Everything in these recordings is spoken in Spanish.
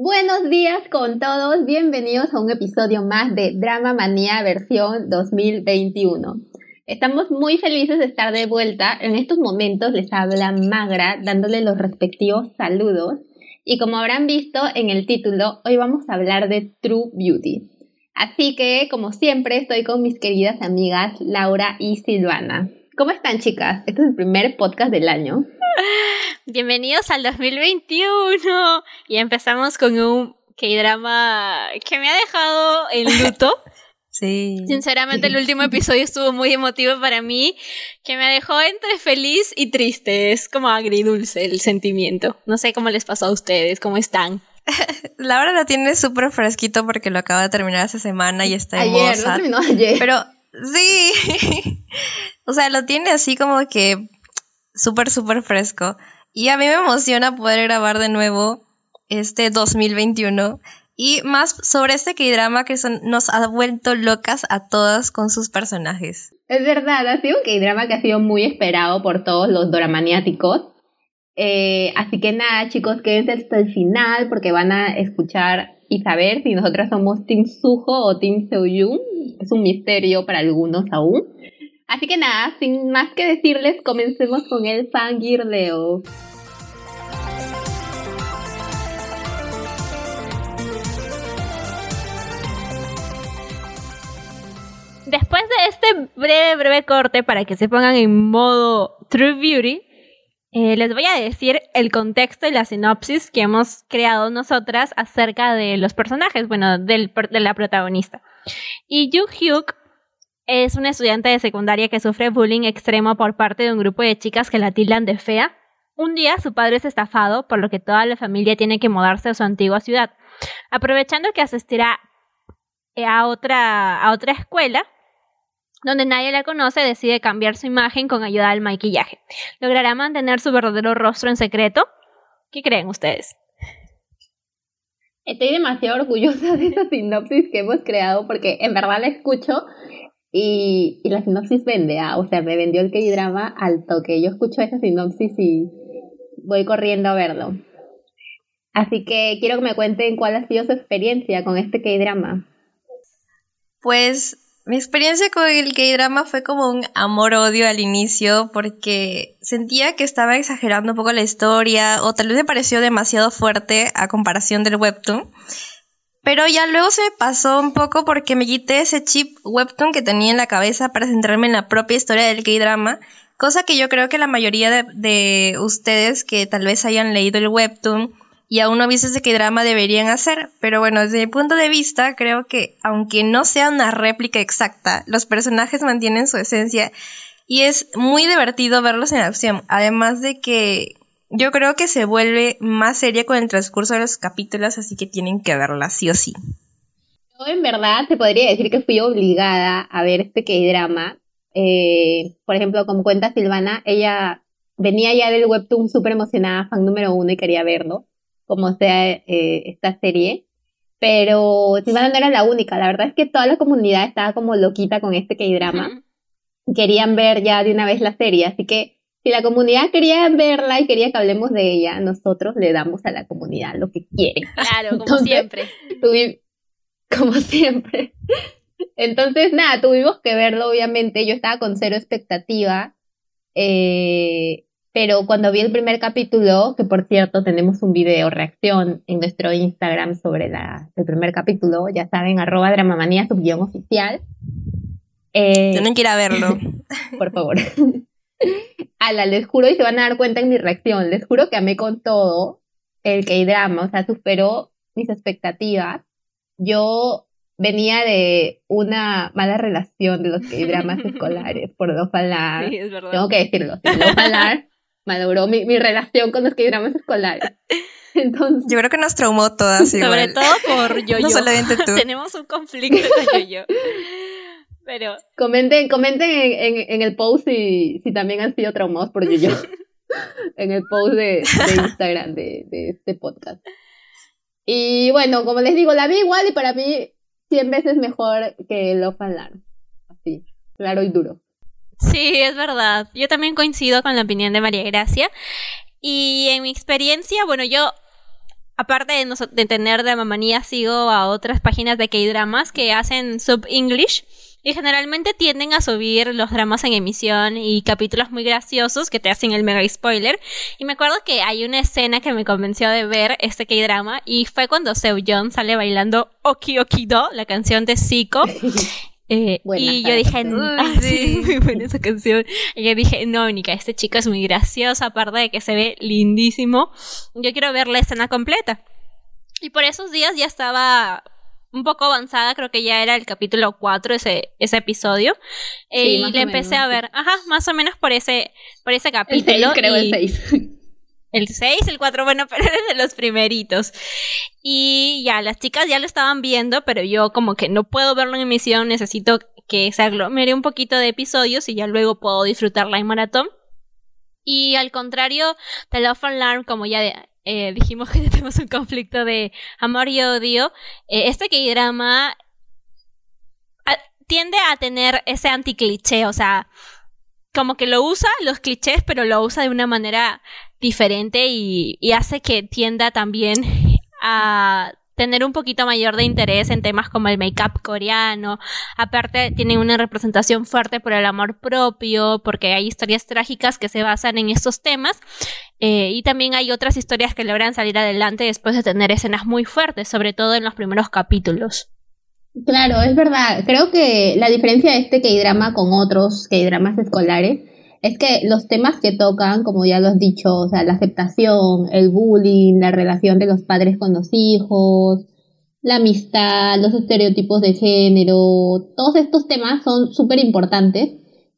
Buenos días con todos, bienvenidos a un episodio más de Drama Manía versión 2021. Estamos muy felices de estar de vuelta. En estos momentos les habla Magra dándole los respectivos saludos. Y como habrán visto en el título, hoy vamos a hablar de True Beauty. Así que, como siempre, estoy con mis queridas amigas Laura y Silvana. ¿Cómo están chicas? Este es el primer podcast del año. Bienvenidos al 2021 y empezamos con un K-drama que me ha dejado en luto. Sí. Sinceramente el último episodio estuvo muy emotivo para mí, que me dejó entre feliz y triste. Es como agridulce el sentimiento. No sé cómo les pasó a ustedes, cómo están. Laura lo tiene súper fresquito porque lo acaba de terminar hace semana y está en Ayer, lo terminó ayer. Pero sí, o sea, lo tiene así como que súper, súper fresco. Y a mí me emociona poder grabar de nuevo este 2021. Y más sobre este K-drama que nos ha vuelto locas a todas con sus personajes. Es verdad, ha sido un K-drama que ha sido muy esperado por todos los doramaniáticos. Eh, así que nada, chicos, quédense hasta el final porque van a escuchar y saber si nosotras somos Team Suho o Team Seoyun. Es un misterio para algunos aún. Así que nada, sin más que decirles, comencemos con el fangirleo. Después de este breve, breve corte para que se pongan en modo True Beauty, eh, les voy a decir el contexto y la sinopsis que hemos creado nosotras acerca de los personajes, bueno, del, de la protagonista. Y Yu Hyuk es una estudiante de secundaria que sufre bullying extremo por parte de un grupo de chicas que la tildan de fea. Un día su padre es estafado, por lo que toda la familia tiene que mudarse a su antigua ciudad. Aprovechando que asistirá a otra, a otra escuela, donde nadie la conoce, decide cambiar su imagen con ayuda del maquillaje. ¿Logrará mantener su verdadero rostro en secreto? ¿Qué creen ustedes? Estoy demasiado orgullosa de esa sinopsis que hemos creado porque en verdad la escucho y, la sinopsis vende, ¿ah? o sea, me vendió el K-drama al toque. Yo escucho esa sinopsis y voy corriendo a verlo. Así que quiero que me cuenten cuál ha sido su experiencia con este K-drama. Pues mi experiencia con el K-drama fue como un amor-odio al inicio porque sentía que estaba exagerando un poco la historia o tal vez me pareció demasiado fuerte a comparación del webtoon. Pero ya luego se me pasó un poco porque me quité ese chip webtoon que tenía en la cabeza para centrarme en la propia historia del K-drama, cosa que yo creo que la mayoría de, de ustedes que tal vez hayan leído el webtoon y aún no viste qué drama deberían hacer, pero bueno, desde mi punto de vista, creo que aunque no sea una réplica exacta, los personajes mantienen su esencia y es muy divertido verlos en acción, además de que yo creo que se vuelve más seria con el transcurso de los capítulos, así que tienen que verla sí o sí. Yo en verdad te podría decir que fui obligada a ver este K-drama. Eh, por ejemplo, como cuenta Silvana, ella venía ya del webtoon súper emocionada, fan número uno y quería verlo como sea eh, esta serie. Pero Silvana no era la única, la verdad es que toda la comunidad estaba como loquita con este K-drama. Querían ver ya de una vez la serie, así que si la comunidad quería verla y quería que hablemos de ella, nosotros le damos a la comunidad lo que quiere. Claro, como siempre. como siempre. Entonces, nada, tuvimos que verlo, obviamente. Yo estaba con cero expectativa. Eh, pero cuando vi el primer capítulo, que por cierto tenemos un video reacción en nuestro Instagram sobre la, el primer capítulo, ya saben, arroba dramamanía subguión oficial. Eh, Tienen que ir a verlo. por favor. Ala, les juro y se van a dar cuenta en mi reacción, les juro que amé con todo el K-drama, o sea, superó mis expectativas. Yo venía de una mala relación de los K-dramas escolares por dos palabras. Sí, es verdad. Tengo que decirlo, dos palabras maduró mi, mi relación con los que dramas escolares. Entonces, yo creo que nos traumó todas. Sobre todo por yo-yo. No solamente tú. Tenemos un conflicto con yo-yo. Pero. Comenten, comenten en, en, en, el post si, si también han sido traumados por yo-yo. en el post de, de Instagram de, de, este podcast. Y bueno, como les digo, la vi igual y para mí 100 veces mejor que Love and Así, claro y duro. Sí, es verdad. Yo también coincido con la opinión de María Gracia. Y en mi experiencia, bueno, yo aparte de, de tener de mamanía, sigo a otras páginas de K-dramas que hacen sub-English. Y generalmente tienden a subir los dramas en emisión y capítulos muy graciosos que te hacen el mega spoiler. Y me acuerdo que hay una escena que me convenció de ver este K-drama y fue cuando Seo sale bailando Oki Oki Do, la canción de Zico. Eh, y yo dije, ah, sí, muy buena esa canción. Y yo dije, no, Nika, este chico es muy gracioso, aparte de que se ve lindísimo. Yo quiero ver la escena completa. Y por esos días ya estaba un poco avanzada, creo que ya era el capítulo 4 ese, ese episodio. y le empecé a ver, ajá, más o menos por ese, por ese capítulo. creo el 6. El 6, el 4, bueno, pero era de los primeritos. Y ya, las chicas ya lo estaban viendo, pero yo como que no puedo verlo en emisión, necesito que se aglomere un poquito de episodios y ya luego puedo disfrutarla en maratón. Y al contrario, The Love Alarm, como ya eh, dijimos que tenemos un conflicto de amor y odio, eh, este K-drama ah, tiende a tener ese anticliché, o sea, como que lo usa los clichés, pero lo usa de una manera diferente y, hace que tienda también a tener un poquito mayor de interés en temas como el make-up coreano. Aparte, tienen una representación fuerte por el amor propio, porque hay historias trágicas que se basan en estos temas. Eh, y también hay otras historias que logran salir adelante después de tener escenas muy fuertes, sobre todo en los primeros capítulos. Claro, es verdad. Creo que la diferencia de este K-drama con otros K-dramas escolares es que los temas que tocan, como ya lo has dicho, o sea, la aceptación, el bullying, la relación de los padres con los hijos, la amistad, los estereotipos de género, todos estos temas son súper importantes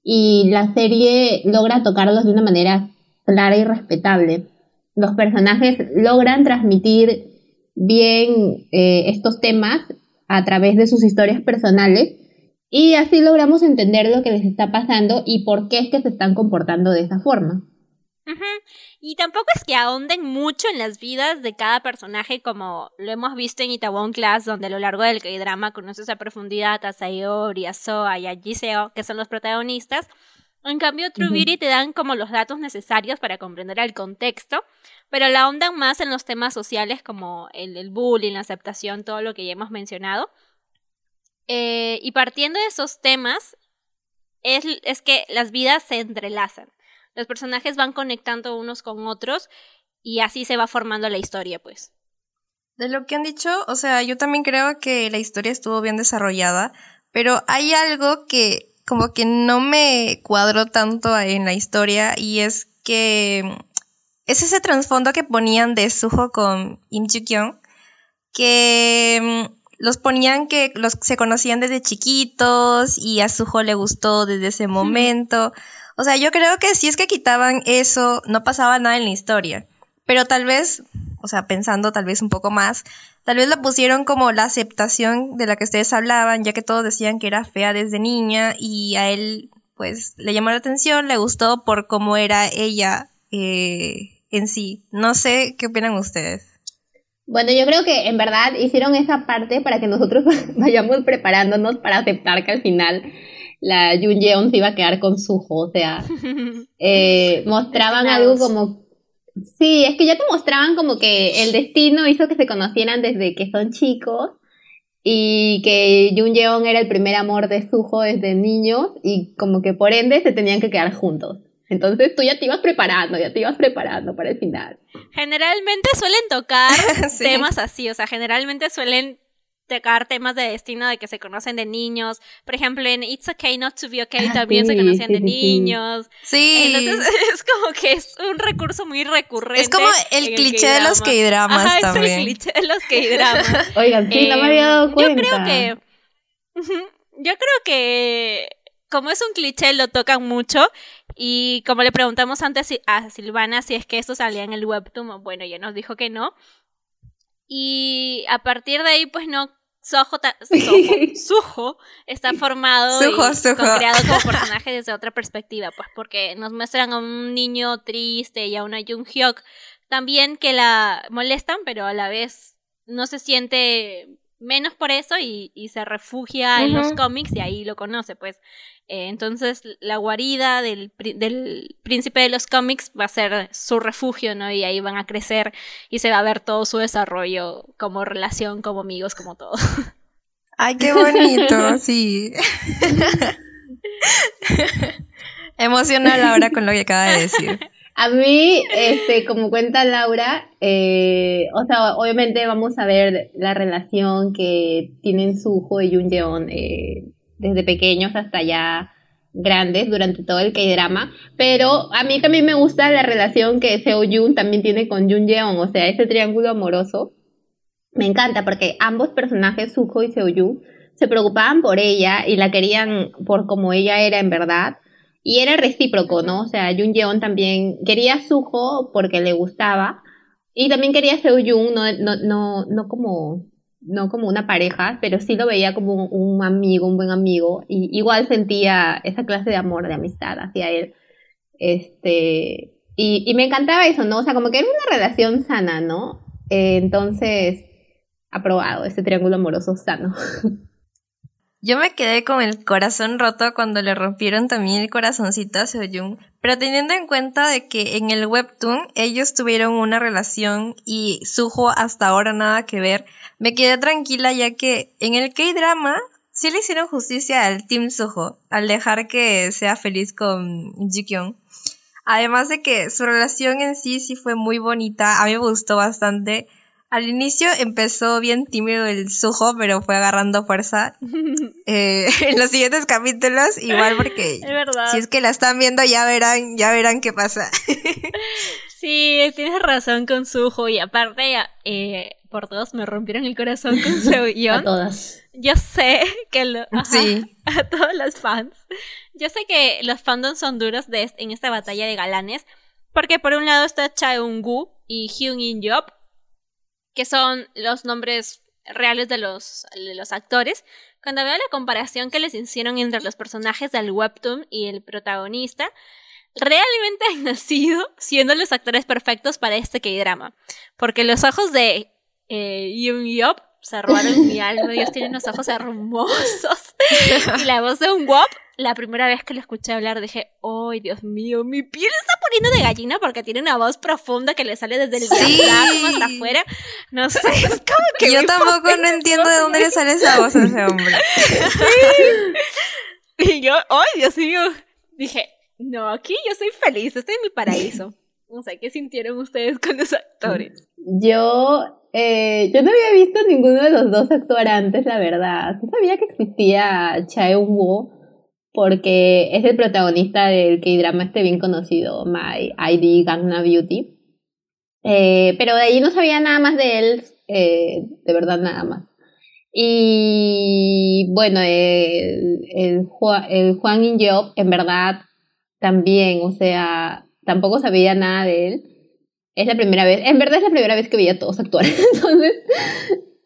y la serie logra tocarlos de una manera clara y respetable. Los personajes logran transmitir bien eh, estos temas a través de sus historias personales y así logramos entender lo que les está pasando y por qué es que se están comportando de esa forma. Y tampoco es que ahonden mucho en las vidas de cada personaje, como lo hemos visto en Itaewon Class, donde a lo largo del drama conoces a profundidad a Sayori, a Soa y a Jiseo, que son los protagonistas. En cambio, True Beauty te dan como los datos necesarios para comprender el contexto, pero la ahondan más en los temas sociales como el, el bullying, la aceptación, todo lo que ya hemos mencionado. Eh, y partiendo de esos temas, es, que las vidas se entrelazan. Los personajes van conectando unos con otros y así se va formando la historia, pues. De lo que han dicho, o sea, yo también creo que la historia estuvo bien desarrollada, pero hay algo que como que no me cuadró tanto en la historia y es que es ese trasfondo que ponían de Suho con Im Ju Kyung, que los ponían que los se conocían desde chiquitos y a Suho le gustó desde ese momento. O sea, yo creo que si es que quitaban eso, no pasaba nada en la historia. Pero tal vez, o sea, pensando tal vez un poco más, tal vez la pusieron como la aceptación de la que ustedes hablaban, ya que todos decían que era fea desde niña y a él, pues, le llamó la atención, le gustó por cómo era ella eh, en sí. No sé qué opinan ustedes. Bueno, yo creo que en verdad hicieron esa parte para que nosotros vayamos preparándonos para aceptar que al final la Jun Yeon se iba a quedar con su o sea, eh, mostraban algo como... Sí, es que ya te mostraban como que el destino hizo que se conocieran desde que son chicos y que Jun Yeon era el primer amor de Suho desde niños y como que por ende se tenían que quedar juntos. Entonces tú ya te ibas preparando, ya te ibas preparando para el final. Generalmente suelen tocar temas así, o sea, generalmente suelen tocar temas de destino de que se conocen de niños. Por ejemplo, en It's Okay Not to Be Okay ah, también se conocían de niños. Sí. Entonces es como que es un recurso muy recurrente. Es como el cliché de los K-dramas Ajá, también. es el cliché de los K-dramas. Oigan, sí, no me había dado cuenta. Yo creo que... Yo creo que como es un cliché, lo tocan mucho. Y como le preguntamos antes a Silvana si es que esto salía en el webtoon, bueno, ya nos dijo que no. Y a partir de ahí, pues no, Soho, Suho está formado y creado como personaje desde otra perspectiva, pues porque nos muestran a un niño triste y a una Jung Hyuk también que la molestan, pero a la vez no se siente menos por eso y, se refugia en los cómics y ahí lo conoce, pues. Eh, entonces la guarida del, del, príncipe de los cómics va a ser su refugio, ¿no? Y ahí van a crecer y se va a ver todo su desarrollo como relación, como amigos, como todo. Ay, qué bonito, sí. Emocional ahora con lo que acaba de decir. A mí, este, como cuenta Laura, eh, o sea, obviamente vamos a ver la relación que tienen Suho y Jun Yeon eh, desde pequeños hasta ya grandes durante todo el K-drama, pero a mí también me gusta la relación que Seo Jun también tiene con Jun Yeon, o sea, ese triángulo amoroso. Me encanta porque ambos personajes, Suho y Seo Jun, se preocupaban por ella y la querían por como ella era en verdad y era recíproco, ¿no? O sea, Jun Yeon también quería a Suho porque le gustaba. Y también quería a Seo Jun, no, no, no, no, como, no como una pareja, pero sí lo veía como un, amigo, un buen amigo. Y igual sentía esa clase de amor, de amistad hacia él. Este, y, y me encantaba eso, ¿no? O sea, como que era una relación sana, ¿no? Eh, entonces, aprobado, ese triángulo amoroso sano. Yo me quedé con el corazón roto cuando le rompieron también el corazoncito a Seoyun, pero teniendo en cuenta de que en el webtoon ellos tuvieron una relación y Suho hasta ahora nada que ver, me quedé tranquila ya que en el K-drama sí le hicieron justicia al Team Suho al dejar que sea feliz con Jikyung. Además de que su relación en sí sí fue muy bonita, a mí me gustó bastante al inicio empezó bien tímido el Sujo, pero fue agarrando fuerza. Eh, en los siguientes capítulos, igual porque si es que la están viendo ya verán, ya verán qué pasa. sí, tienes razón con Sujo y aparte, eh, por todos me rompieron el corazón con su A todas. Yo sé que lo, sí. a todos los fans. Yo sé que los fandoms son duros de, en esta batalla de galanes, porque por un lado está Chaeung-gu y Hyun In-yeop, que son los nombres reales de los, de los actores, cuando veo la comparación que les hicieron entre los personajes del webtoon y el protagonista, realmente han nacido siendo los actores perfectos para este K-drama. Porque los ojos de eh, Yoon Yop se robaron mi alma, ellos tienen unos ojos hermosos. y la voz de un Wop la primera vez que lo escuché hablar dije, ¡ay, Dios mío! Mi piel está poniendo de gallina porque tiene una voz profunda que le sale desde el diafragma hasta afuera. No sé, es como que. Yo tampoco no entiendo de dónde le sale esa voz a ese hombre. Y yo, ¡ay, Dios mío! Dije, no, aquí yo soy feliz, estoy en mi paraíso. No sé, ¿qué sintieron ustedes con los actores? Yo, eh, yo no había visto ninguno de los dos actuar antes, la verdad. No sabía que existía Chae Wo porque es el protagonista del K-drama este bien conocido, My ID Gangna Beauty. Eh, pero de ahí no sabía nada más de él, eh, de verdad nada más. Y bueno, el, el, el Juan In en verdad también, o sea, tampoco sabía nada de él. Es la primera vez, en verdad es la primera vez que veía a todos actuar. Entonces,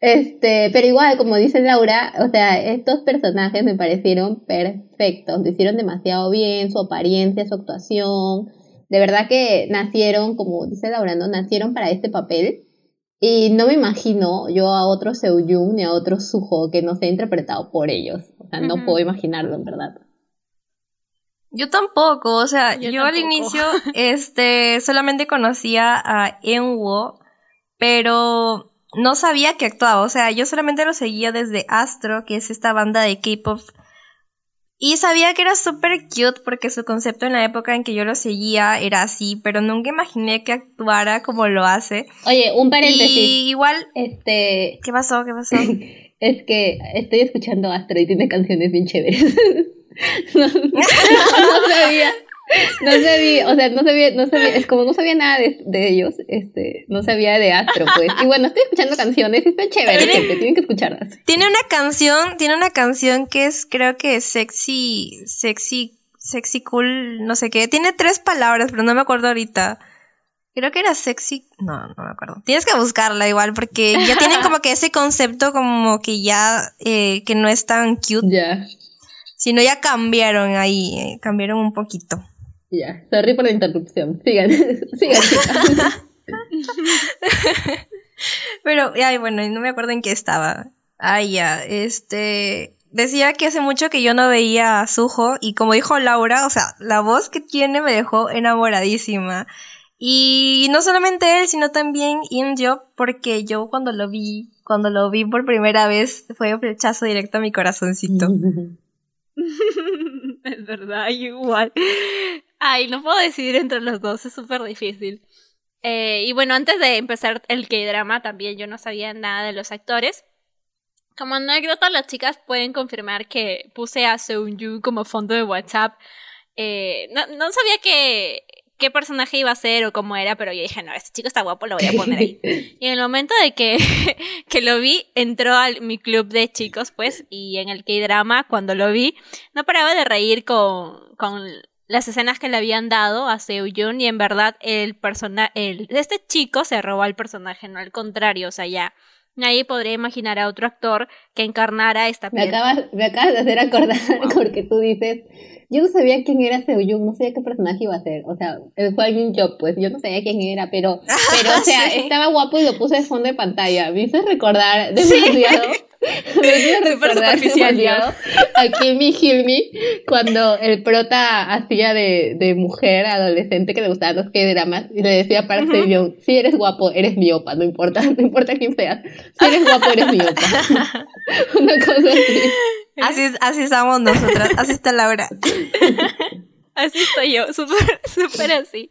este, pero igual, como dice Laura, o sea, estos personajes me parecieron perfectos, lo hicieron demasiado bien, su apariencia, su actuación, de verdad que nacieron, como dice Laura, ¿no? Nacieron para este papel. Y no me imagino yo a otro Seoyun ni a otro Suho que no sea interpretado por ellos. O sea, no puedo imaginarlo, en verdad. Yo tampoco, o sea, yo, al inicio este solamente conocía a Enwo, pero no sabía que actuaba, o sea, yo solamente lo seguía desde Astro, que es esta banda de K-pop. Y sabía que era súper cute porque su concepto en la época en que yo lo seguía era así, pero nunca imaginé que actuara como lo hace. Oye, un paréntesis. Y igual, este... ¿Qué pasó? ¿Qué pasó? es que estoy escuchando Astro y tiene canciones bien chéveres. no sabía. No sabía, o sea, no sabía, no sabía, es como no sabía nada de, ellos, este, no sabía de Astro, pues. Y bueno, estoy escuchando canciones y está chévere, gente, tienen que escucharlas. Tiene una canción, tiene una canción que es, creo que es sexy, sexy, sexy cool, no sé qué. Tiene tres palabras, pero no me acuerdo ahorita. Creo que era sexy, no, no me acuerdo. Tienes que buscarla igual, porque ya tienen como que ese concepto como que ya, eh, que no es tan cute. Ya. Sino ya cambiaron ahí, eh, cambiaron un poquito. Ya, sorry por la interrupción. Sigan, sigan. Pero, ay, bueno, no me acuerdo en qué estaba. Ah, ya, este... Decía que hace mucho que yo no veía a Suho y como dijo Laura, o sea, la voz que tiene me dejó enamoradísima. Y no solamente él, sino también In Job, porque yo cuando lo vi, cuando lo vi por primera vez, fue un flechazo directo a mi corazoncito. es verdad, igual. Ay, no puedo decidir entre los dos, es súper difícil. Eh, y bueno, antes de empezar el K-drama, también yo no sabía nada de los actores. Como anécdota, las chicas pueden confirmar que puse a Seung como fondo de WhatsApp. Eh, no, no sabía que qué personaje iba a ser o cómo era, pero yo dije, no, este chico está guapo, lo voy a poner ahí. y en el momento de que, que lo vi, entró a mi club de chicos, pues, y en el K-drama, cuando lo vi, no paraba de reír con, con las escenas que le habían dado a Seoyun y en verdad el personaje, el, este chico se robó al personaje, no al contrario, o sea, ya nadie podría imaginar a otro actor que encarnara esta me acabas, me acabas de hacer acordar porque tú dices yo no sabía quién era Seoyun, no sabía qué personaje iba a ser. O sea, fue alguien Job, pues yo no sabía quién era, pero, pero o sea, estaba guapo y lo puse de fondo de pantalla. Me hizo recordar demasiado. Me recordar demasiado a Kimmy Hilmy cuando el prota hacía de, de mujer adolescente que le gustaban los K-dramas y le decía para Seoyun, si eres guapo, eres miopa, no importa, no importa quién seas. Si eres guapo, eres miopa. Una cosa así. Así, así estamos nosotras, así está Laura. así estoy yo, súper super así.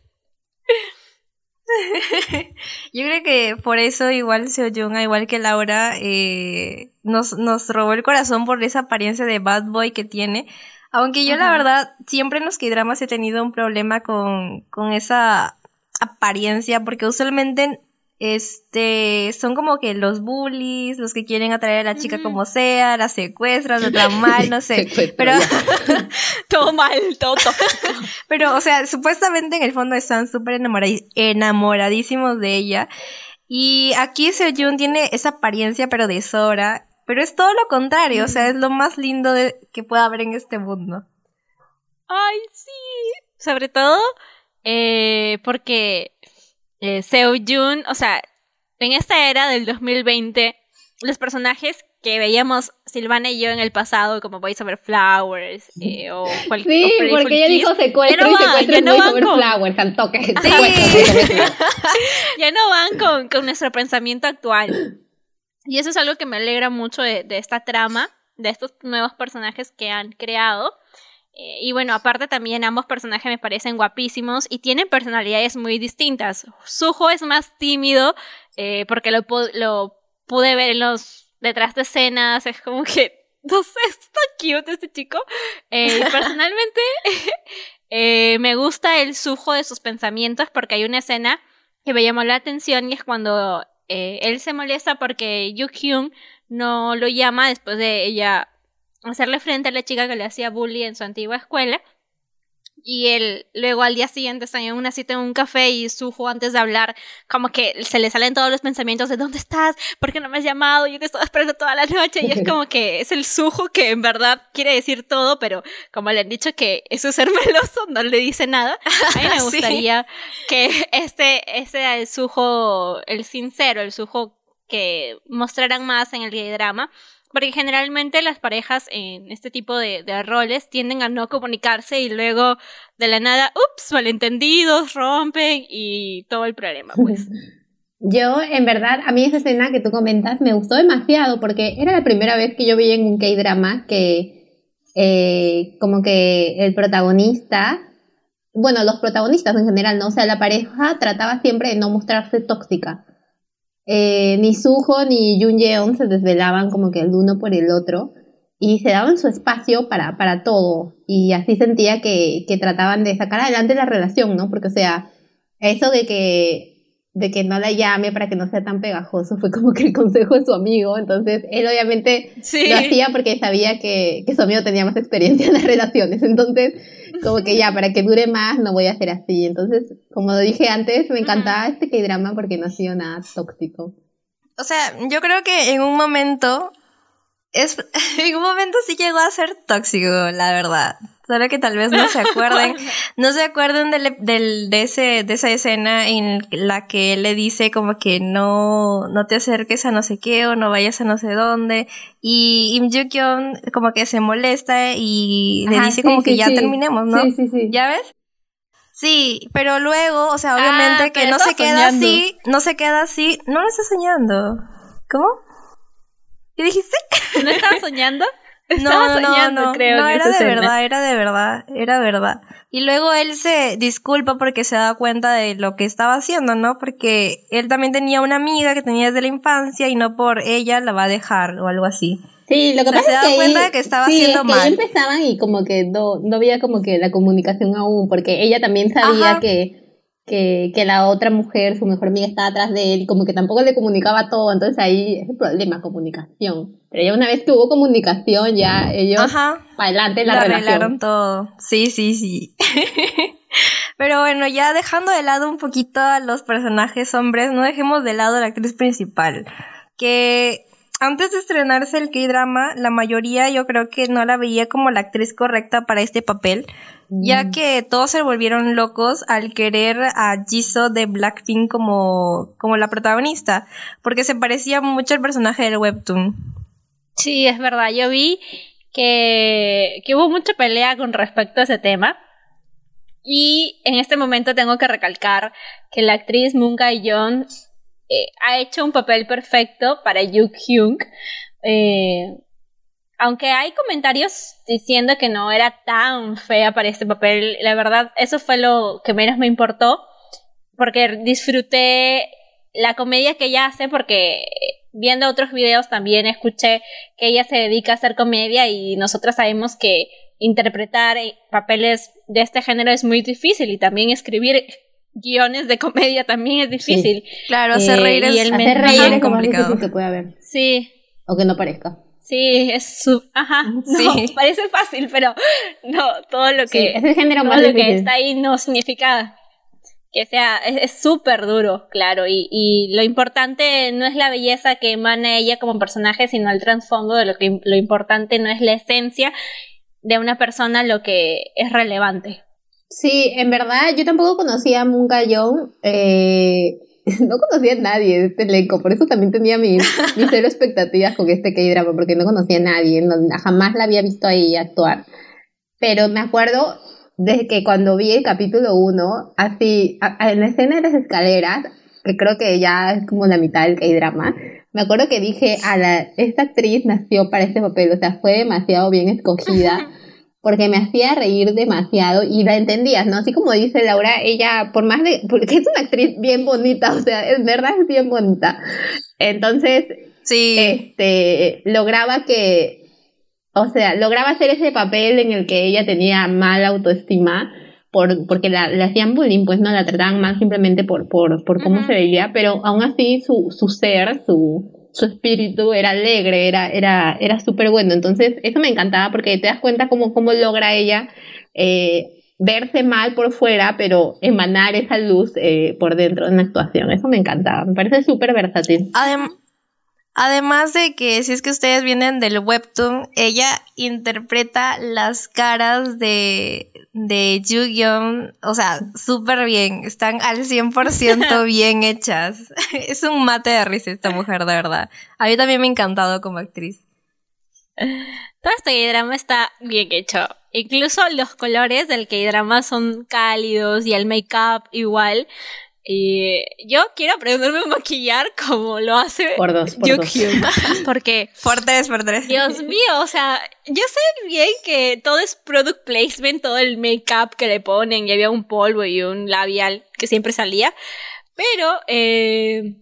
Yo creo que por eso igual Seoyun, igual que Laura, eh, nos, nos robó el corazón por esa apariencia de bad boy que tiene. Aunque yo la verdad siempre en los K-dramas he tenido un problema con, con esa apariencia, porque usualmente este, son como que los bullies, los que quieren atraer a la chica como sea, la secuestran, la tratan mal, no sé. pero todo mal, todo Pero, o sea, supuestamente en el fondo están súper enamoradísimos de ella. Y aquí Seoyun tiene esa apariencia, pero de Sora. Pero es todo lo contrario, o sea, es lo más lindo de, que pueda haber en este mundo. Ay, sí. Sobre todo, eh, porque eh, Seo Jun, o sea, en esta era del 2020, los personajes que veíamos Silvana y yo en el pasado, como Boys Over Flowers eh, o cualquier Sí, porque ella dijo secuestro y secuestro no Boys Over Flowers, al toque. ya no van con, con, nuestro pensamiento actual. Y eso es algo que me alegra mucho de, de esta trama, de estos nuevos personajes que han creado. Eh, y bueno, aparte también ambos personajes me parecen guapísimos y tienen personalidades muy distintas. Suho es más tímido eh, porque lo, lo pude ver en los detrás de escenas, es como que, no sé, está cute este chico. Eh, personalmente me gusta el sujo de sus pensamientos porque hay una escena que me llamó la atención y es cuando él se molesta porque Yu Hyun no lo llama después de ella hacerle frente a la chica que le hacía bullying en su antigua escuela. Y él luego al día siguiente está en una cita en un café y Sujo antes de hablar como que se le salen todos los pensamientos de ¿dónde estás? ¿Por qué no me has llamado? Yo te estaba esperando toda la noche y es como que es el Sujo que en verdad quiere decir todo, pero como le han dicho que es ser meloso, no le dice nada. A mí me gustaría que este, ese el Sujo, el sincero, el Sujo que mostraran más en el drama porque generalmente las parejas en este tipo de, roles tienden a no comunicarse y luego de la nada, ups, malentendidos, rompen y todo el problema, pues. Yo, en verdad, a mí esa escena que tú comentas me gustó demasiado porque era la primera vez que yo vi en un K-drama que eh, como que el protagonista, bueno, los protagonistas en general, ¿no? O sea, la pareja trataba siempre de no mostrarse tóxica eh, ni Suho ni Jun Yeon se desvelaban como que el uno por el otro y se daban su espacio para, para todo. Y así sentía que, que trataban de sacar adelante la relación, ¿no? Porque o sea, eso de que de que no la llame para que no sea tan pegajoso fue como que el consejo de su amigo, entonces él obviamente lo hacía porque sabía que, que su amigo tenía más experiencia en las relaciones, entonces como que ya, para que dure más no voy a hacer así, entonces como dije antes, me encantaba este K-drama porque no ha sido nada tóxico. O sea, yo creo que en un momento, es, en un momento sí llegó a ser tóxico, la verdad. Solo que tal vez no se acuerden, no se acuerden del, del, de, ese, de esa escena en la que él le dice como que no, no te acerques a no sé qué o no vayas a no sé dónde. Y Im como que se molesta y le dice como que ya terminemos, ¿no? Sí, sí, sí. ¿Ya ves? Sí, pero luego, o sea, obviamente Ah, que pero no se queda soñando. así, no se queda así, no lo está soñando. ¿Cómo? ¿Qué dijiste? ¿No estaba soñando? No, Estaba no, soñando, no, creo. no en era esa de escena. verdad, era de verdad, era verdad. Y luego él se disculpa porque se da cuenta de lo que estaba haciendo, ¿no? Porque él también tenía una amiga que tenía desde la infancia y no por ella la va a dejar o algo así. Sí, lo que O sea, pasa se es da que cuenta ahí- de que estaba sí, haciendo es que mal. empezaban y como que no, no había como que la comunicación aún, porque ella también sabía Ajá. que, que, que la otra mujer, su mejor amiga, estaba atrás de él, y como que tampoco le comunicaba todo, entonces ahí es el problema, comunicación. Pero ya una vez que hubo comunicación, ya ellos Ajá. para adelante la Lo relación. arreglaron todo. Sí, sí, sí. Pero bueno, ya dejando de lado un poquito a los personajes hombres, no dejemos de lado a la actriz principal. Que antes de estrenarse el K-drama, la mayoría yo creo que no la veía como la actriz correcta para este papel, ya Mm. que todos se volvieron locos al querer a Jisoo de Blackpink como, como la protagonista, porque se parecía mucho al personaje del webtoon. Sí, es verdad. Yo vi que, que hubo mucha pelea con respecto a ese tema. Y en este momento tengo que recalcar que la actriz Moon Ga-yeon eh, ha hecho un papel perfecto para Yu Hyung. Eh, aunque hay comentarios diciendo que no era tan fea para este papel, la verdad, eso fue lo que menos me importó. Porque disfruté la comedia que ella hace, porque viendo otros videos también escuché que ella se dedica a hacer comedia y nosotras sabemos que interpretar eh, papeles de este género es muy difícil y también escribir guiones de comedia también es difícil. Claro, hacer Eh, reír y es el Hacer reír es más complicado. que puede haber, Sí, o que no parezca. sí, es su... Ajá, no, Sí. parece fácil, pero no, todo lo Sí, que... es el género todo más lo que difícil. está ahí no significa que sea, es es súper duro, claro, y, y lo importante no es la belleza que emana ella como personaje, sino el trasfondo de lo que lo importante no es la esencia de una persona lo que es relevante. Sí, en verdad, yo tampoco conocía a Moon eh, no conocía a nadie de este elenco, por eso también tenía mis, mis cero expectativas con este K-drama, porque no conocía a nadie, no- jamás la había visto a ella actuar. Pero me acuerdo de que cuando vi el capítulo 1, así, a- a- en la escena de las escaleras, que creo que ya es como la mitad del K-drama, me acuerdo que dije, a la, esta actriz nació para este papel, o sea, fue demasiado bien escogida porque me hacía reír demasiado y la entendías, ¿no? Así como dice Laura, ella, por más de, porque es una actriz bien bonita, o sea, en verdad es bien bonita. Entonces, Sí. este, lograba que, o sea, lograba hacer ese papel en el que ella tenía mala autoestima, por, porque la, le hacían bullying, pues no la trataban mal simplemente por, por, por cómo se veía, pero aún así su, su ser, su, su espíritu era alegre, era, era, era súper bueno. Entonces, eso me encantaba porque te das cuenta cómo, cómo logra ella eh, verse mal por fuera, pero emanar esa luz eh, por dentro de una actuación. Eso me encantaba, me parece súper versátil. Adem- además de que si es que ustedes vienen del webtoon, ella interpreta las caras de, de Yu-Gi-Oh! O sea, súper bien. Están al 100% bien hechas. Es un mate de risa esta mujer, de verdad. A mí también me ha encantado como actriz. Todo este K-drama está bien hecho. Incluso los colores del K-drama son cálidos y el make-up igual. Y yo quiero aprenderme a maquillar como lo hace Por dos, por dos. Porque, Por tres, por tres. Dios mío, o sea, yo sé bien que todo es product placement, todo el make-up que le ponen, y había un polvo y un labial que siempre salía. Pero, eh,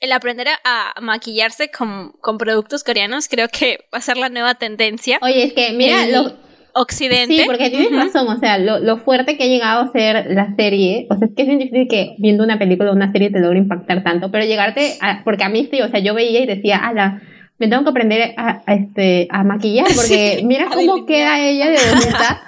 el aprender a, a maquillarse con, con productos coreanos creo que va a ser la nueva tendencia. Oye, es que mira, El lo, Occidente. Sí, porque tienes razón, o sea, lo, lo fuerte que ha llegado a ser la serie, o sea, es que es bien difícil que viendo una película o una serie te logre impactar tanto, pero llegarte, a, porque a mí sí, o sea, yo veía y decía, ala, me tengo que aprender a, a, este, a maquillar, porque Sí, mira cómo delinear. queda ella de bonita.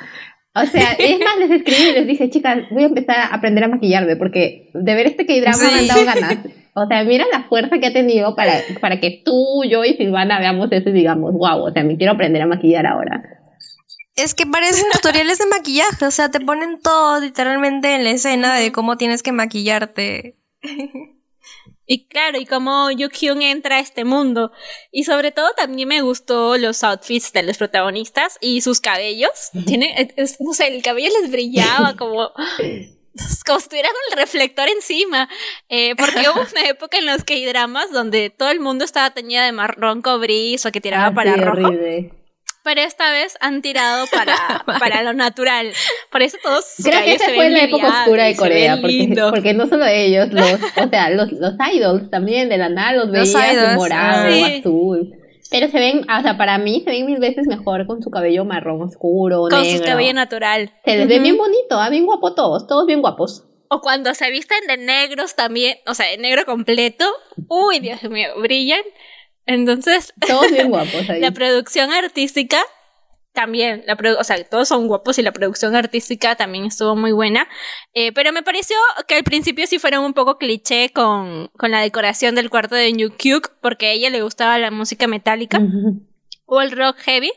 O sea, es más, les escribí y les dije, chicas, voy a empezar a aprender a maquillarme, porque de ver este K-drama me han dado ganas. O sea, mira la fuerza que ha tenido para, para que tú, yo y Silvana veamos eso y digamos, wow, o sea, me quiero aprender a maquillar ahora. Es que parecen tutoriales de maquillaje, o sea, te ponen todo literalmente en la escena de cómo tienes que maquillarte. Y claro, y cómo Yukyun entra a este mundo. Y sobre todo también me gustó los outfits de los protagonistas y sus cabellos. Tiene, no sé, el cabello les brillaba como, como si tuviera el reflector encima. Eh, porque hubo una época en los que hay dramas donde todo el mundo estaba teñida de marrón cobrizo que tiraba Ah, para sí, rojo. horrible. Pero esta vez han tirado para, para lo natural. Por eso todos sus Creo que esa se fue ven la época oscura de Corea, porque, porque no solo ellos, los, o sea, los, los idols también de la nada los Los veías de morado, sí. azul. Pero se ven, o sea, para mí se ven mil veces mejor con su cabello marrón oscuro, Con negro. su cabello natural. Se les ve Ujú. bien bonito, ah, bien guapo todos, todos bien guapos. O cuando se visten de negros también, o sea, de negro completo. Uy, Dios mío, brillan. Entonces, Todos bien guapos ahí. la producción artística también, la produ- o sea, todos son guapos y la producción artística también estuvo muy buena. Eh, pero me pareció que al principio sí fueron un poco cliché con, con la decoración del cuarto de New Kyuk, porque a ella le gustaba la música metálica o el rock heavy.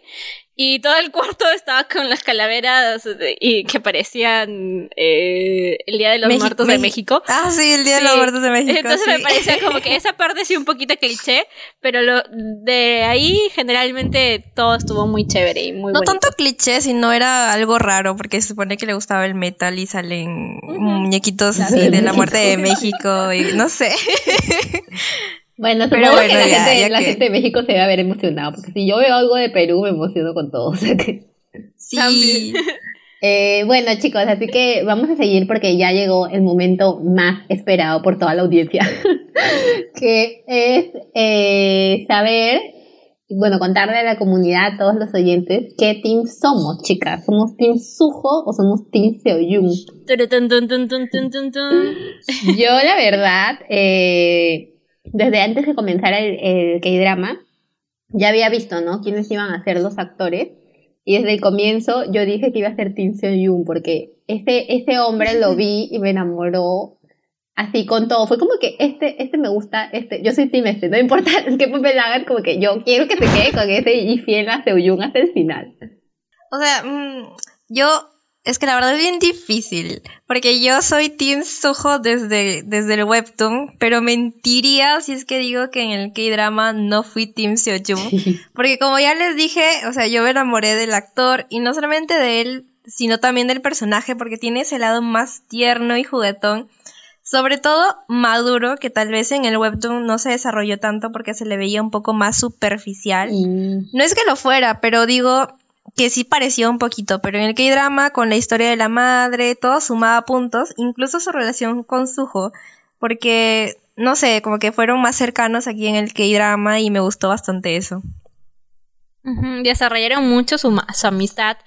Y todo el cuarto estaba con las calaveras de- y que parecían eh, el Día de los Muertos de México. Ah, sí, el Día de los Muertos de México. Entonces sí. me parecía como que esa parte sí un poquito cliché, pero lo de ahí generalmente todo estuvo muy chévere y muy No bonito. tanto cliché, sino era algo raro, porque se supone que le gustaba el metal y salen muñequitos así de la muerte de México y no sé. Bueno, Pero supongo bueno, que la, ya, gente, ya la que- gente de México se va a ver emocionado, porque si yo veo algo de Perú me emociono con todo. o sea que- Sí. También. Eh, bueno, chicos, así que vamos a seguir porque ya llegó el momento más esperado por toda la audiencia, que es eh, saber, bueno, contarle a la comunidad, a todos los oyentes, qué team somos, chicas. ¿Somos team Suho o somos team Seoyun? Yo, la verdad, eh, desde antes de comenzar el, el K-drama, ya había visto, ¿no? Quiénes iban a ser los actores. Y desde el comienzo yo dije que iba a ser Kim Seo-yoon porque ese, ese hombre lo vi y me enamoró así con todo. Fue como que este, este me gusta, este, yo soy Team este, no importa qué papel hagan, como que yo quiero que se quede con ese y fiel a Seo-yoon hasta el final. O sea, mm, yo, es que la verdad es bien difícil, porque yo soy Team Suho desde, desde el webtoon, pero mentiría si es que digo que en el K-drama no fui Team Seojun, porque como ya les dije, o sea, yo me enamoré del actor, y no solamente de él, sino también del personaje, porque tiene ese lado más tierno y juguetón, sobre todo maduro, que tal vez en el webtoon no se desarrolló tanto porque se le veía un poco más superficial. Mm. No es que lo fuera, pero digo que sí parecía un poquito, pero en el K-drama, con la historia de la madre, todo sumaba puntos, incluso su relación con Suho, porque, no sé, como que fueron más cercanos aquí en el K-drama y me gustó bastante eso. Ujú, Desarrollaron mucho su, ma- su amistad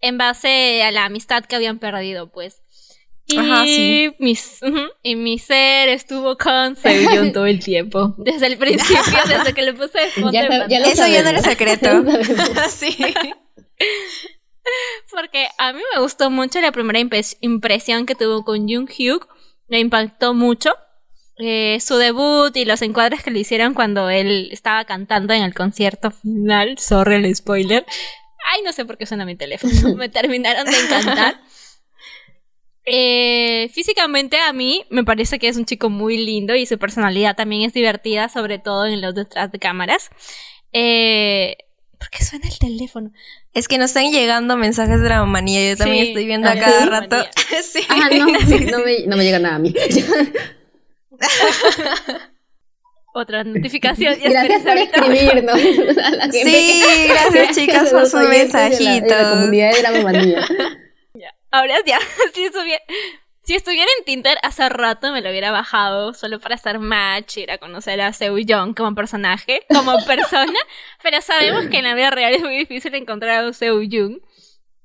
en base a la amistad que habían perdido, pues. Y, Ajá, sí. mis, y mi ser estuvo con Seoyeon todo el tiempo. Desde el principio, desde que le puse de fondo Ya Eso ya no era secreto. Sí. Porque a mí me gustó mucho la primera impresión que tuvo con Jung Hyuk. Me impactó mucho. Eh, su debut y los encuadres que le hicieron cuando él estaba cantando en el concierto final. Sorry el spoiler. Ay, no sé por qué suena mi teléfono. Me terminaron de encantar. Eh, físicamente a mí me parece que es un chico muy lindo y su personalidad también es divertida, sobre todo en los detrás de cámaras. Eh, ¿Por qué suena el teléfono? Es que nos están llegando mensajes de la manía, yo también Sí, estoy viendo a la cada rato. sí. Ah, no, no me, no me llega nada a mí. Otra notificación. Ya Gracias por escribirnos a la gente Sí, que- gracias, chicas, por sus oyentes de la- De la, mensajitos. comunidad de Dragomanía. Ahora ya, si estuviera, si estuviera en Tinder hace rato me lo hubiera bajado solo para hacer match, ir a conocer a Seo Young como personaje, como persona, pero sabemos que en la vida real es muy difícil encontrar a Seo Young.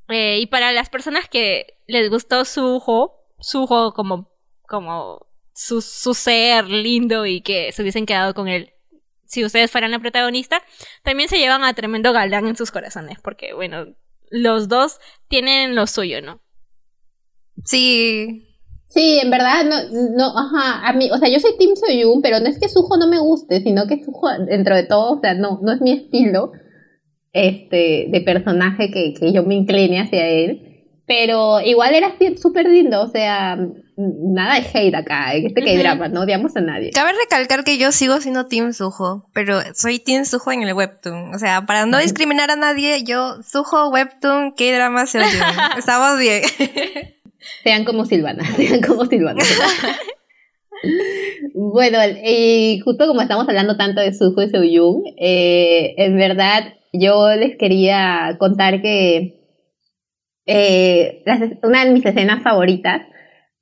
Eh, y para las personas que les gustó Suho, Suho como, como su, su ser lindo y que se hubiesen quedado con él si ustedes fueran la protagonista, también se llevan a tremendo galán en sus corazones, porque bueno, los dos tienen lo suyo, ¿no? Sí, Sí, en verdad, no, no, ajá, a mí, o sea, yo soy Team Soyun, pero no es que Suho no me guste, sino que Suho, dentro de todo, o sea, no, no es mi estilo. este, de personaje que, que yo me incline hacia él. Pero igual era súper lindo, o sea, nada de hate acá, en este que drama, no odiamos a nadie. Cabe recalcar que yo sigo siendo Team Suho, pero soy Team Suho en el webtoon. O sea, para no discriminar a nadie, yo Suho, webtoon, K-drama, Estamos bien. sean como Silvana, sean como Silvana. bueno, y justo como estamos hablando tanto de Suho y Seoyun, eh, en verdad yo les quería contar que eh, una de mis escenas favoritas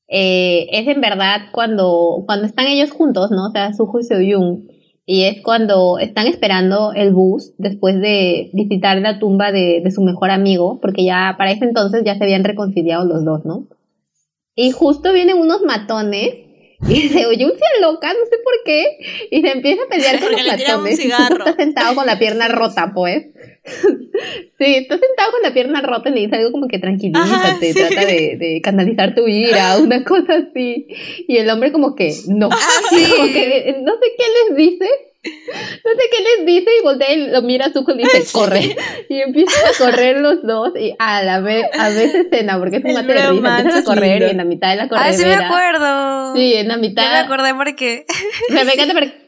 eh, es en verdad cuando, cuando están ellos juntos, ¿no? O sea, Suho y Seoyun. Y es cuando están esperando el bus después de visitar la tumba de, su mejor amigo, porque ya para ese entonces ya se habían reconciliado los dos, ¿no? Y justo vienen unos matones y se oye un loca, no sé por qué, y se empieza a pelear con los matones. Y está sentado con la pierna rota, pues. sí, está sentado con la pierna rota y le dice algo como que tranquilízate, trata de, de, canalizar tu ira, una cosa así. Y el hombre como que no, como que no sé qué les dice. No sé qué les dice y voltea y lo mira a su hijo y dice, corre. Y empiezan a correr los dos y a la vez, a veces escena, porque es un mate de risa, empiezan a correr y en la mitad de la corredera. Ah, sí me acuerdo. Sí, en la mitad. Ya me acordé porque. Rebeca te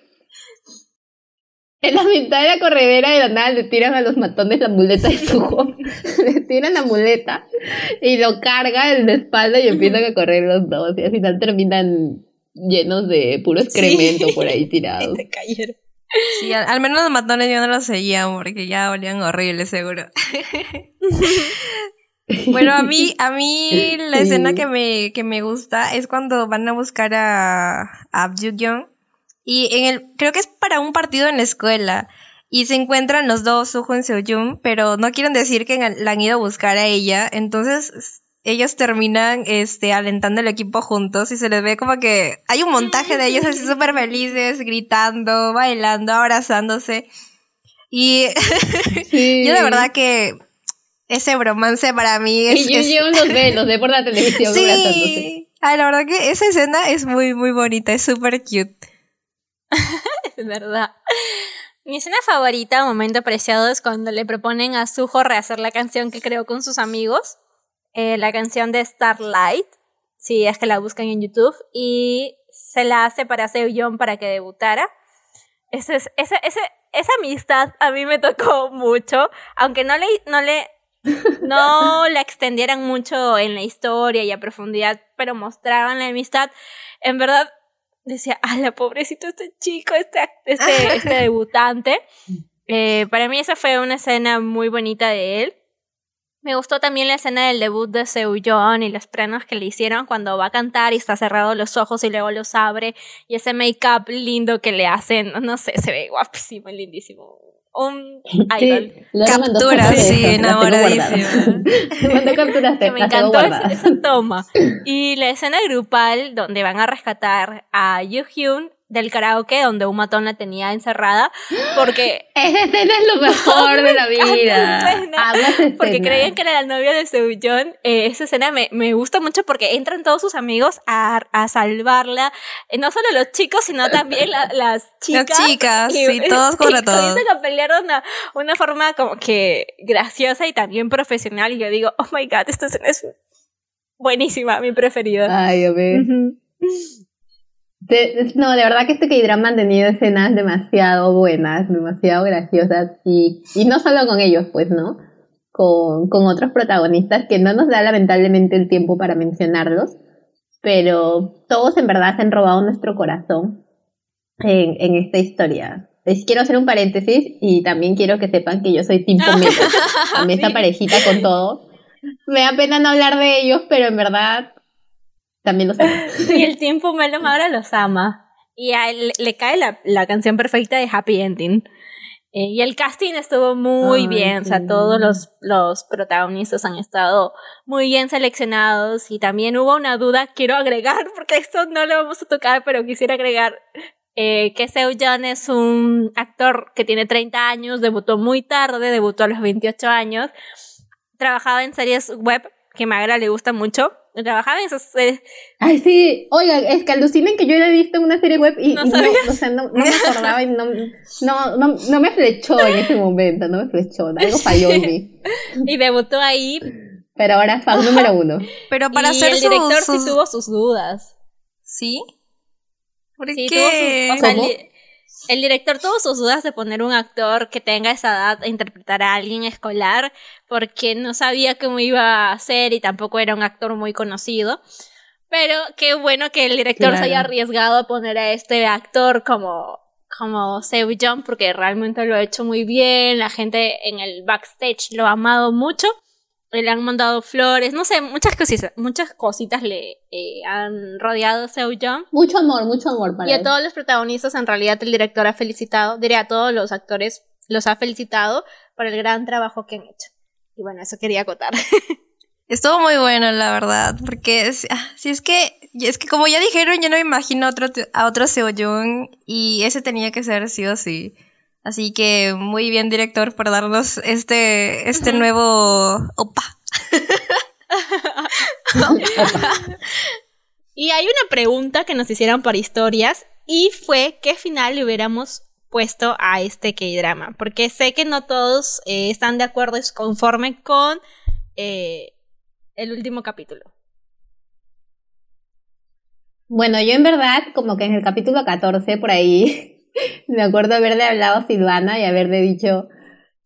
en la mitad de la corredera de la nada le tiran a los matones la muleta de su le tiran la muleta y lo carga en la espalda y empiezan a correr los dos. Y al final terminan llenos de puro excremento por ahí tirados. Se cayeron. Sí, al, menos los matones yo no los seguía porque ya olían horribles seguro. bueno, a mí, a mí la escena que me, que me gusta es cuando van a buscar a, a y en el, creo que es para un partido en la escuela. Y se encuentran los dos, Suho y Seoyun, pero no quieren decir que la han ido a buscar a ella. Entonces, ellos terminan este, alentando el equipo juntos y se les ve como que hay un montaje de ellos así súper felices, gritando, bailando, abrazándose. Y yo de verdad que ese bromance para mí es... Y yo, los ve, los ve por la televisión. Sí. Ay, la verdad que esa escena es muy, muy bonita, es súper cute. es verdad. Mi escena favorita, momento apreciado, es cuando le proponen a Suho rehacer la canción que creó con sus amigos. Eh, la canción de Starlight. Si es que la buscan en YouTube. Y se la hace para Seo para que debutara. Ese, ese, ese, esa amistad a mí me tocó mucho. Aunque no le, no le, no la extendieran mucho en la historia y a profundidad, pero mostraban la amistad. En verdad, decía, ah, la pobrecito este chico, este, este, este debutante. Eh, para mí esa fue una escena muy bonita de él. Me gustó también la escena del debut de Seujon y los planos que le hicieron cuando va a cantar y está cerrado los ojos y luego los abre y ese make-up lindo que le hacen, no sé, se ve guapísimo, lindísimo un idol. captura, sí, enamoradísima. que me encantó esa, toma. Y la escena grupal donde van a rescatar a Yu Hyun del karaoke donde un matón la tenía encerrada porque esa escena es lo mejor de la vida. porque creían que era la novia de Seujon eh, esa escena me, me, gusta mucho porque entran todos sus amigos a, a salvarla eh, no solo los chicos sino también las chicas las chicas. y, todos contra todos. que pelearon una, una forma como que graciosa y también profesional. Y yo digo oh my god esta escena es buenísima mi preferida ay a ver no, de verdad que este K-drama han tenido escenas demasiado buenas, demasiado graciosas y, y no solo con ellos, pues, ¿no? Con, con otros protagonistas que no nos da lamentablemente el tiempo para mencionarlos, pero todos en verdad se han robado nuestro corazón en, en esta historia. Les quiero hacer un paréntesis y también quiero que sepan que yo soy Team Pomelo, a esta parejita con todo. Me da pena no hablar de ellos, pero en verdad también los ama. y el tiempo Melo ahora los ama. Y a él le cae la, la canción perfecta de Happy Ending. Eh, y el casting estuvo muy bien, o sea, todos los, los protagonistas han estado muy bien seleccionados y también hubo una duda, quiero agregar, porque esto no lo vamos a tocar, pero quisiera agregar eh, que Seo John es un actor que tiene 30 años, debutó muy tarde, debutó a los 28 años, trabajaba en series web que Magra le gusta mucho, trabajaba en esas series. Ay, sí, oigan, es que alucinen que yo la he visto en una serie web y No y no, o sea, no, no me acordaba y no, no, no, no me flechó en ese momento, no me flechó, algo falló en mí. Y debutó ahí. Pero ahora es fan número uno. Pero para y hacer el sus- director sus- sí tuvo sus dudas. ¿Sí? ¿Por Sí, qué? tuvo sus- o el director tuvo sus dudas de poner un actor que tenga esa edad a interpretar a alguien escolar porque no sabía cómo iba a ser y tampoco era un actor muy conocido. Pero qué bueno que el director se haya arriesgado a poner a este actor como, como Seo Jung porque realmente lo ha hecho muy bien. La gente en el backstage lo ha amado mucho. Le han mandado flores, no sé, muchas cositas, muchas cositas le eh, han rodeado a Seo Jung. Mucho amor, mucho amor para Y a él. todos los protagonistas, en realidad, el director ha felicitado, diré a todos los actores, los ha felicitado por el gran trabajo que han hecho. Y bueno, eso quería acotar. Estuvo muy bueno, la verdad, porque es- ah, si es que es que como ya dijeron, yo no me imagino otro a otro Seoyun y ese tenía que ser sí o sí. Así que muy bien director por darnos este este nuevo opa. Y hay una pregunta que nos hicieron por historias y fue qué final le hubiéramos puesto a este K-drama. Porque sé que no todos eh, están de acuerdo y conforme con eh, el último capítulo. Bueno, yo en verdad, como que en el capítulo 14, por ahí, me acuerdo haberle hablado a Silvana y haberle dicho,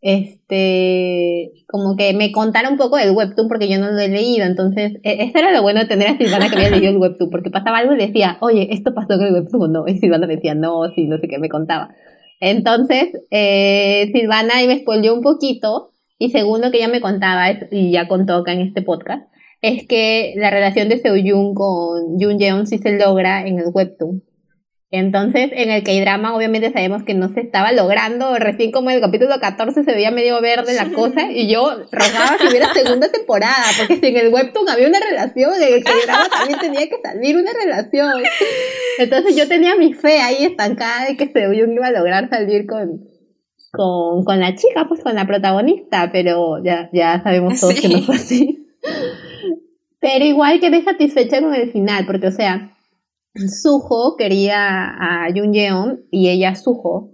este, como que me contara un poco del webtoon porque yo no lo he leído, entonces, e- eso era lo bueno de tener a Silvana que había leído el webtoon, porque pasaba algo y decía, oye, ¿esto pasó con el webtoon o no? Y Silvana me decía, no, sí, no sé qué, me contaba. Entonces, eh, Silvana ahí me spoileó un poquito, y según lo que ella me contaba, y ya contó acá en este podcast, es que la relación de Seoyun con Jun Yeon sí se logra en el webtoon. Entonces, en el K-drama obviamente sabemos que no se estaba logrando, recién como en el capítulo 14 se veía medio verde la cosa y yo rogaba que hubiera segunda temporada, porque si en el webtoon había una relación, en el K-drama también tenía que salir una relación. Entonces yo tenía mi fe ahí estancada de que Seoyun iba a lograr salir con, con, con la chica, pues con la protagonista, pero ya, ya sabemos todos que no fue así. Pero igual quedé satisfecha con el final, porque, o sea, Suho quería a Jun Yeon y ella a Suho.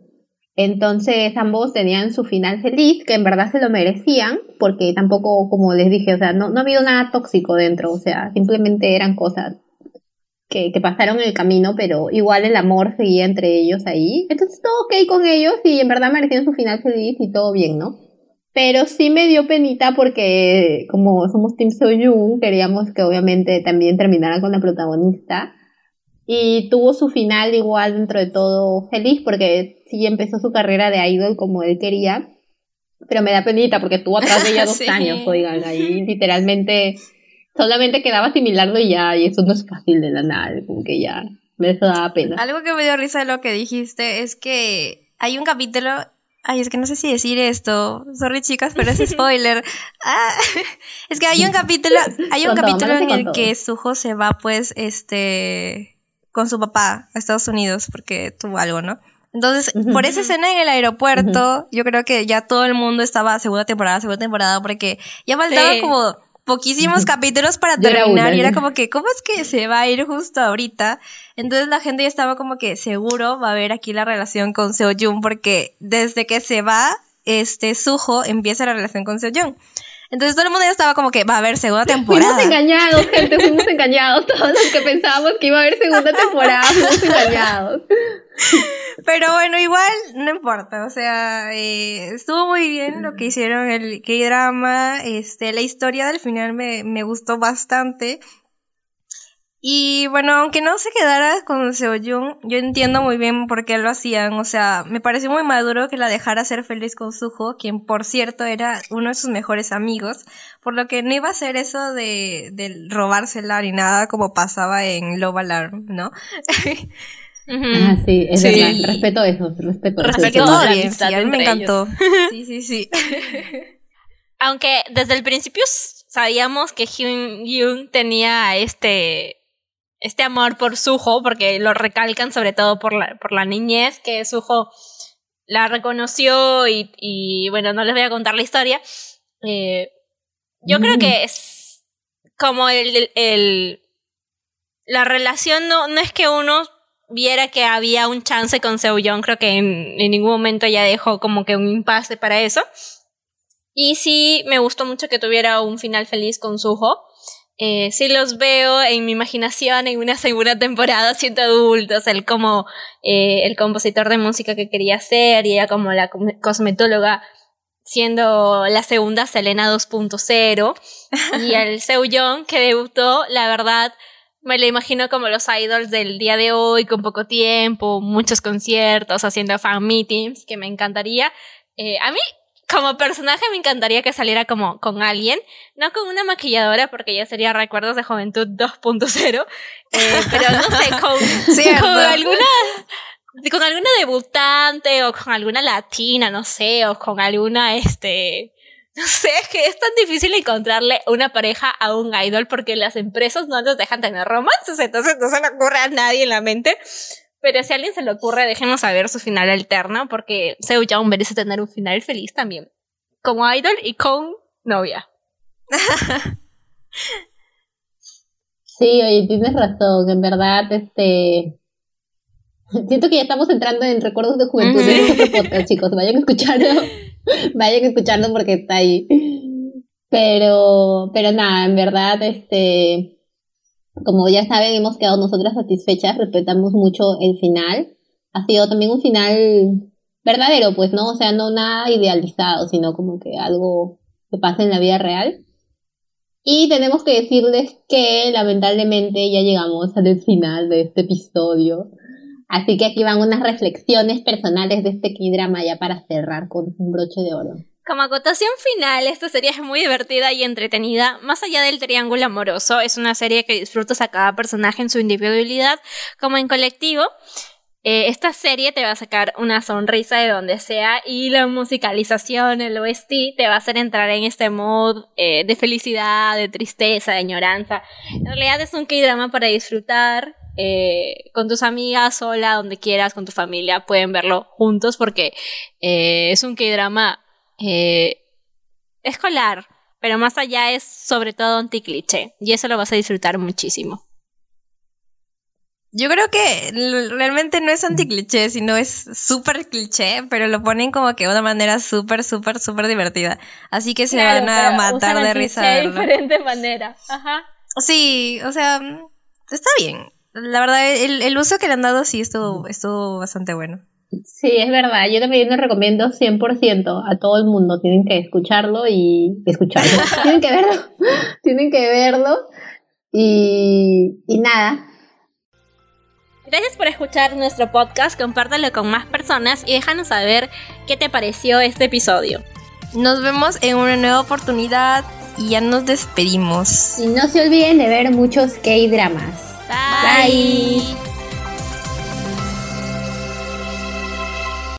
Entonces ambos tenían su final feliz, que en verdad se lo merecían, porque tampoco, como les dije, o sea, no, no ha habido nada tóxico dentro, o sea, simplemente eran cosas que, que pasaron en el camino, pero igual el amor seguía entre ellos ahí. Entonces todo ok con ellos y en verdad merecían su final feliz y todo bien, ¿no? Pero sí me dio penita porque como somos Team Soyun, queríamos que obviamente también terminara con la protagonista. Y tuvo su final igual dentro de todo feliz porque sí empezó su carrera de idol como él quería. Pero me da penita porque estuvo atrás de ella dos Sí. años, oigan, ahí literalmente solamente quedaba asimilarlo y ya, y eso no es fácil de la nada, como que ya, me eso daba pena. Algo que me dio risa de lo que dijiste es que hay un capítulo. Ay, es que no sé si decir esto. Sorry, chicas, pero es spoiler. Ah, es que hay un capítulo, hay un capítulo en el que Suho se va, pues, este, con su papá a Estados Unidos porque tuvo algo, ¿no? Entonces, por esa escena en el aeropuerto, yo creo que ya todo el mundo estaba segunda temporada, segunda temporada, porque ya faltaban Sí. como poquísimos capítulos para terminar una, y era como que, ¿cómo es que se va a ir justo ahorita? Entonces la gente ya estaba como que seguro va a haber aquí la relación con Seo Jun porque desde que se va, este Suho empieza la relación con Seo Jun. Entonces todo el mundo ya estaba como que va a haber segunda temporada. Fuimos engañados, gente, fuimos engañados. Todos los que pensábamos que iba a haber segunda temporada, fuimos engañados. Pero bueno, igual no importa, o sea, eh, estuvo muy bien lo que hicieron el K-drama, este, la historia del final me, me gustó bastante. Y bueno, aunque no se quedara con Seoyun, yo entiendo muy bien por qué lo hacían, o sea, me pareció muy maduro que la dejara ser feliz con Suho, quien por cierto era uno de sus mejores amigos, por lo que no iba a hacer eso de, de robársela ni nada como pasaba en Love Alarm, ¿no? Ah, sí, es Sí. verdad. Respeto eso, respeto eso. Respeto todo la bien, amistad sí, a mí me encantó. Sí, sí, sí. Aunque desde el principio sabíamos que Hyun Yoon tenía este este amor por Suho, porque lo recalcan sobre todo por la, por la niñez, que Suho la reconoció y, y, bueno, no les voy a contar la historia. Eh, yo creo Mm. que es como el, el la relación no, no es que uno viera que había un chance con Young, creo que en, ningún momento ya dejó como que un impasse para eso. Y sí, me gustó mucho que tuviera un final feliz con Suho. Eh, sí los veo en mi imaginación en una segunda temporada siendo adultos, él como eh, el compositor de música que quería ser y ella como la cosmetóloga siendo la segunda Selena 2.0 y el Young que debutó, la verdad, me lo imagino como los idols del día de hoy, con poco tiempo, muchos conciertos, haciendo fan meetings, que me encantaría. Eh, a mí, como personaje, me encantaría que saliera como con alguien, no con una maquilladora, porque ya sería Recuerdos de Juventud 2.0, eh, pero no sé, con, con alguna con alguna debutante o con alguna latina, no sé, o con alguna, este, no sé, es que es tan difícil encontrarle una pareja a un idol porque las empresas no nos dejan tener romances, entonces no se le ocurre a nadie en la mente. Pero si a alguien se le ocurre, déjenos saber su final alterno porque Seo Young merece tener un final feliz también. Como idol y con novia. Sí, oye, tienes razón, en verdad, este... Siento que ya estamos entrando en recuerdos de juventud de este podcast, chicos, vayan a escucharlo. Vayan escuchando porque está ahí. Pero, pero nada, en verdad, este, como ya saben, hemos quedado nosotras satisfechas, respetamos mucho el final. Ha sido también un final verdadero, pues, ¿no? O sea, no nada idealizado, sino como que algo que pasa en la vida real. Y tenemos que decirles que lamentablemente ya llegamos al final de este episodio. Así que aquí van unas reflexiones personales de este K-drama ya para cerrar con un broche de oro. Como acotación final, esta serie es muy divertida y entretenida. Más allá del triángulo amoroso, es una serie que disfrutas a cada personaje en su individualidad como en colectivo. Eh, esta serie te va a sacar una sonrisa de donde sea y la musicalización, el OST, te va a hacer entrar en este mood eh, de felicidad, de tristeza, de añoranza. En realidad es un K-drama para disfrutar eh, con tus amigas, sola, donde quieras, con tu familia, pueden verlo juntos porque eh, es un K-drama eh, escolar, pero más allá es sobre todo anti-cliché y eso lo vas a disfrutar muchísimo. Yo creo que realmente no es anti-cliché, sino es súper cliché, pero lo ponen como que de una manera súper, súper, súper divertida. Así que se van a matar de risa. De diferente manera. Ajá. Sí, o sea, está bien la verdad, el, el, uso que le han dado sí estuvo, estuvo bastante bueno. Sí, es verdad. Yo también lo recomiendo 100% a todo el mundo. Tienen que escucharlo y escucharlo. Tienen que verlo. Tienen que verlo. Y, y nada. Gracias por escuchar nuestro podcast. Compártelo con más personas y déjanos saber qué te pareció este episodio. Nos vemos en una nueva oportunidad y ya nos despedimos. Y no se olviden de ver muchos K-dramas. Bye. Bye.